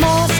もう